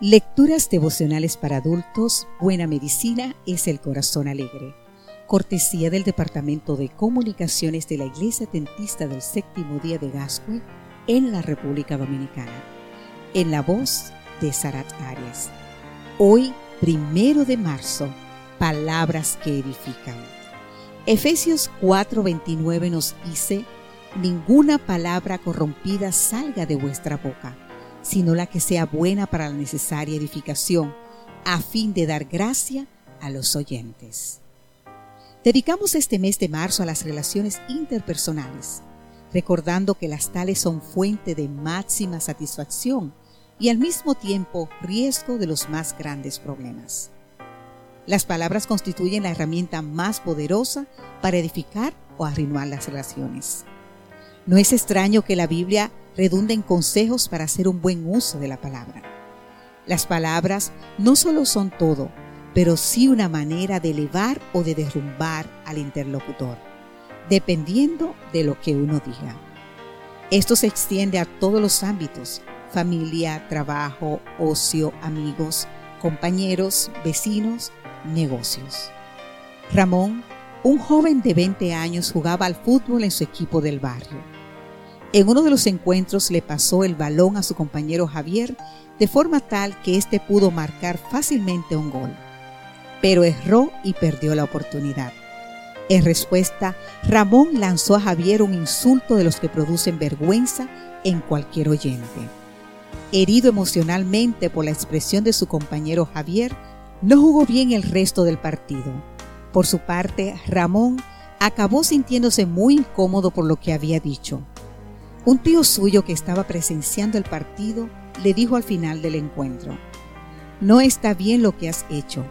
Lecturas devocionales para adultos, Buena Medicina es el Corazón Alegre. Cortesía del Departamento de Comunicaciones de la Iglesia Tentista del Séptimo Día de Gascue en la República Dominicana. En la voz de Sarat Arias. Hoy, primero de marzo, palabras que edifican. Efesios 4:29 nos dice, ninguna palabra corrompida salga de vuestra boca sino la que sea buena para la necesaria edificación, a fin de dar gracia a los oyentes. Dedicamos este mes de marzo a las relaciones interpersonales, recordando que las tales son fuente de máxima satisfacción y al mismo tiempo riesgo de los más grandes problemas. Las palabras constituyen la herramienta más poderosa para edificar o arruinar las relaciones. No es extraño que la Biblia redunda en consejos para hacer un buen uso de la palabra. Las palabras no solo son todo, pero sí una manera de elevar o de derrumbar al interlocutor, dependiendo de lo que uno diga. Esto se extiende a todos los ámbitos, familia, trabajo, ocio, amigos, compañeros, vecinos, negocios. Ramón, un joven de 20 años, jugaba al fútbol en su equipo del barrio. En uno de los encuentros le pasó el balón a su compañero Javier de forma tal que éste pudo marcar fácilmente un gol. Pero erró y perdió la oportunidad. En respuesta, Ramón lanzó a Javier un insulto de los que producen vergüenza en cualquier oyente. Herido emocionalmente por la expresión de su compañero Javier, no jugó bien el resto del partido. Por su parte, Ramón acabó sintiéndose muy incómodo por lo que había dicho un tío suyo que estaba presenciando el partido le dijo al final del encuentro, no está bien lo que has hecho.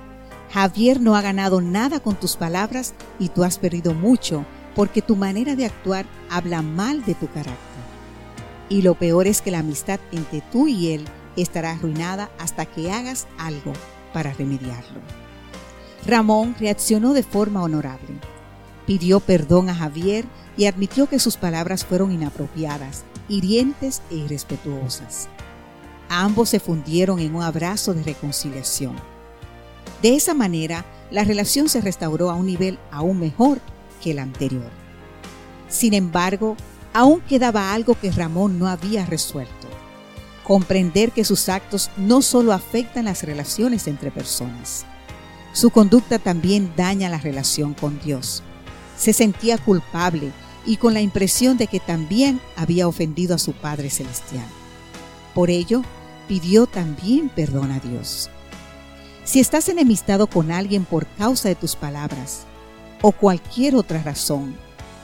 Javier no ha ganado nada con tus palabras y tú has perdido mucho porque tu manera de actuar habla mal de tu carácter. Y lo peor es que la amistad entre tú y él estará arruinada hasta que hagas algo para remediarlo. Ramón reaccionó de forma honorable. Pidió perdón a Javier y admitió que sus palabras fueron inapropiadas, hirientes e irrespetuosas. Ambos se fundieron en un abrazo de reconciliación. De esa manera, la relación se restauró a un nivel aún mejor que el anterior. Sin embargo, aún quedaba algo que Ramón no había resuelto. Comprender que sus actos no solo afectan las relaciones entre personas, su conducta también daña la relación con Dios. Se sentía culpable y con la impresión de que también había ofendido a su Padre Celestial. Por ello, pidió también perdón a Dios. Si estás enemistado con alguien por causa de tus palabras o cualquier otra razón,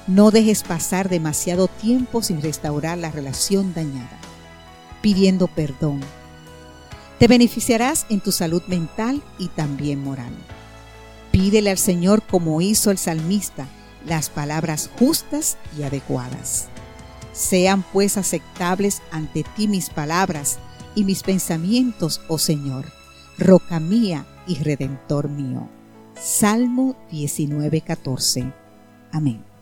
no dejes pasar demasiado tiempo sin restaurar la relación dañada, pidiendo perdón. Te beneficiarás en tu salud mental y también moral. Pídele al Señor como hizo el salmista, las palabras justas y adecuadas. Sean pues aceptables ante ti mis palabras y mis pensamientos, oh Señor, roca mía y redentor mío. Salmo 19:14. Amén.